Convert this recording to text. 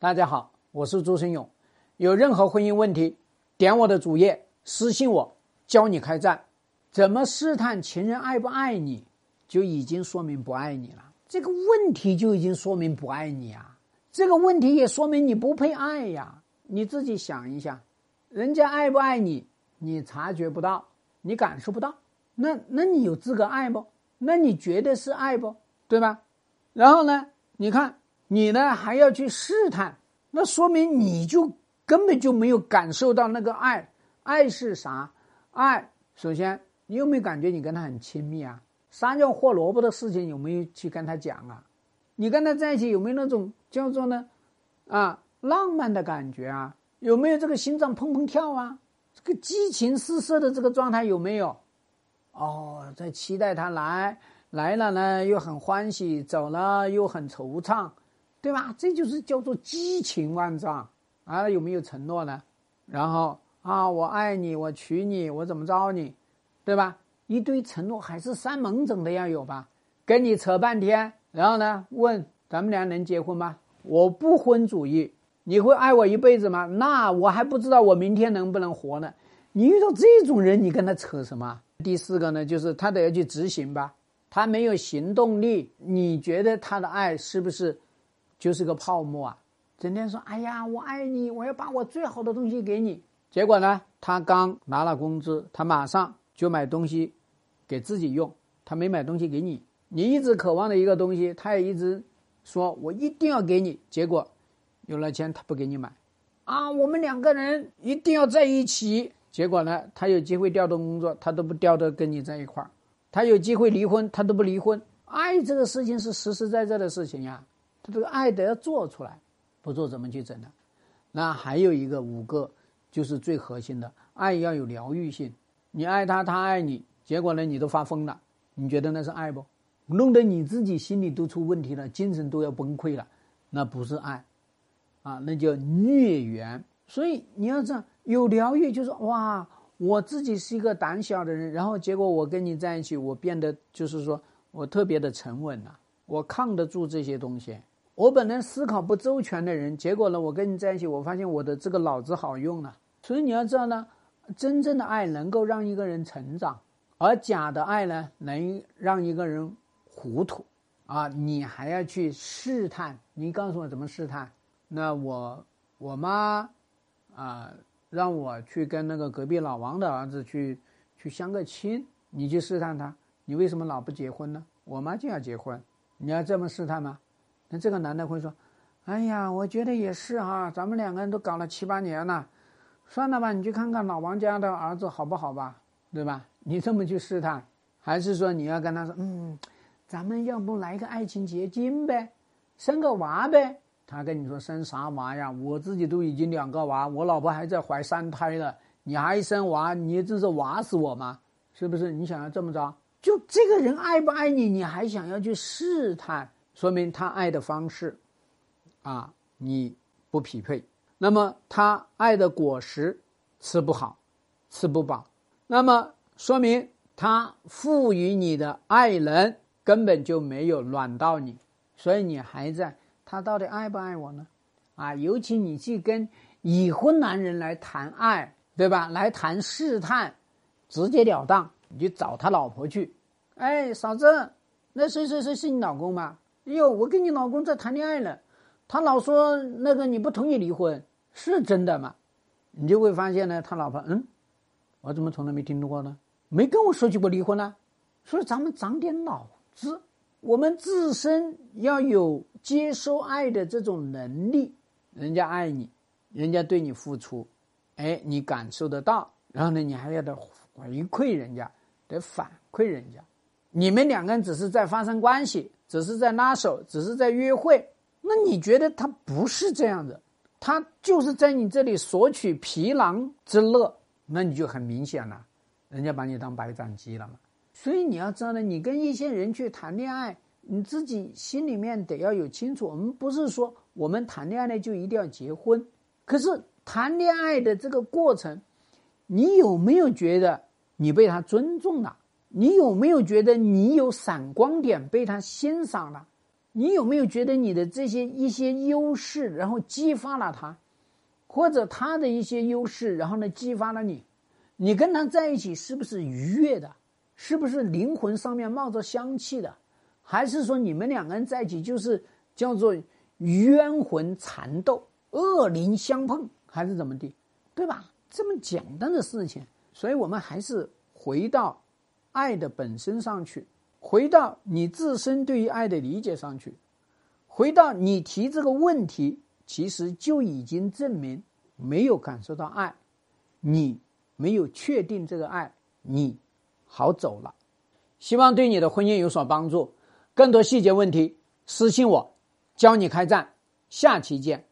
大家好，我是朱生勇。有任何婚姻问题，点我的主页私信我，教你开战。怎么试探情人爱不爱你，就已经说明不爱你了。这个问题就已经说明不爱你啊！这个问题也说明你不配爱呀！你自己想一下，人家爱不爱你，你察觉不到，你感受不到，那那你有资格爱不？那你觉得是爱不？对吧？然后呢？你看。你呢还要去试探，那说明你就根本就没有感受到那个爱。爱是啥？爱首先你有没有感觉你跟他很亲密啊？撒尿和萝卜的事情有没有去跟他讲啊？你跟他在一起有没有那种叫做呢啊浪漫的感觉啊？有没有这个心脏砰砰跳啊？这个激情四射的这个状态有没有？哦，在期待他来来了呢，又很欢喜；走了又很惆怅。对吧？这就是叫做激情万丈啊！有没有承诺呢？然后啊，我爱你，我娶你，我怎么着你？对吧？一堆承诺还是三盟整的要有吧？跟你扯半天，然后呢，问咱们俩能结婚吗？我不婚主义，你会爱我一辈子吗？那我还不知道我明天能不能活呢。你遇到这种人，你跟他扯什么？第四个呢，就是他得要去执行吧，他没有行动力，你觉得他的爱是不是？就是个泡沫啊！整天说：“哎呀，我爱你，我要把我最好的东西给你。”结果呢，他刚拿了工资，他马上就买东西给自己用，他没买东西给你。你一直渴望的一个东西，他也一直说我一定要给你。结果有了钱，他不给你买啊！我们两个人一定要在一起。结果呢，他有机会调动工作，他都不调的跟你在一块儿；他有机会离婚，他都不离婚。爱这个事情是实实在在的事情呀。他这个爱得要做出来，不做怎么去整呢？那还有一个五个，就是最核心的，爱要有疗愈性。你爱他，他爱你，结果呢，你都发疯了，你觉得那是爱不？弄得你自己心里都出问题了，精神都要崩溃了，那不是爱，啊，那叫孽缘。所以你要这样有疗愈，就是哇，我自己是一个胆小的人，然后结果我跟你在一起，我变得就是说我特别的沉稳了，我抗得住这些东西。我本来思考不周全的人，结果呢，我跟你在一起，我发现我的这个脑子好用了。所以你要知道呢，真正的爱能够让一个人成长，而假的爱呢，能让一个人糊涂。啊，你还要去试探？你告诉我怎么试探？那我我妈啊，让我去跟那个隔壁老王的儿子去去相个亲，你去试探他，你为什么老不结婚呢？我妈就要结婚，你要这么试探吗？那这个男的会说：“哎呀，我觉得也是哈，咱们两个人都搞了七八年了，算了吧，你去看看老王家的儿子好不好吧，对吧？你这么去试探，还是说你要跟他说，嗯，咱们要不来个爱情结晶呗，生个娃呗？他跟你说生啥娃呀？我自己都已经两个娃，我老婆还在怀三胎了，你还生娃？你这是娃死我吗？是不是？你想要这么着？就这个人爱不爱你，你还想要去试探？”说明他爱的方式，啊，你不匹配。那么他爱的果实吃不好，吃不饱。那么说明他赋予你的爱人根本就没有暖到你，所以你还在。他到底爱不爱我呢？啊，尤其你去跟已婚男人来谈爱，对吧？来谈试探，直截了当，你就找他老婆去。哎，嫂子，那谁谁谁是你老公吗？哎呦，我跟你老公在谈恋爱呢，他老说那个你不同意离婚，是真的吗？你就会发现呢，他老婆嗯，我怎么从来没听说过呢？没跟我说起过离婚呢。所以咱们长点脑子，我们自身要有接收爱的这种能力。人家爱你，人家对你付出，哎，你感受得到，然后呢，你还要得回馈人家，得反馈人家。你们两个人只是在发生关系。只是在拉手，只是在约会，那你觉得他不是这样的？他就是在你这里索取皮囊之乐，那你就很明显了，人家把你当白斩鸡了嘛。所以你要知道呢，你跟一些人去谈恋爱，你自己心里面得要有清楚。我们不是说我们谈恋爱呢就一定要结婚，可是谈恋爱的这个过程，你有没有觉得你被他尊重了？你有没有觉得你有闪光点被他欣赏了？你有没有觉得你的这些一些优势，然后激发了他，或者他的一些优势，然后呢激发了你？你跟他在一起是不是愉悦的？是不是灵魂上面冒着香气的？还是说你们两个人在一起就是叫做冤魂缠斗、恶灵相碰，还是怎么的？对吧？这么简单的事情，所以我们还是回到爱的本身上去。回到你自身对于爱的理解上去，回到你提这个问题，其实就已经证明没有感受到爱，你没有确定这个爱，你好走了。希望对你的婚姻有所帮助。更多细节问题私信我，教你开战。下期见。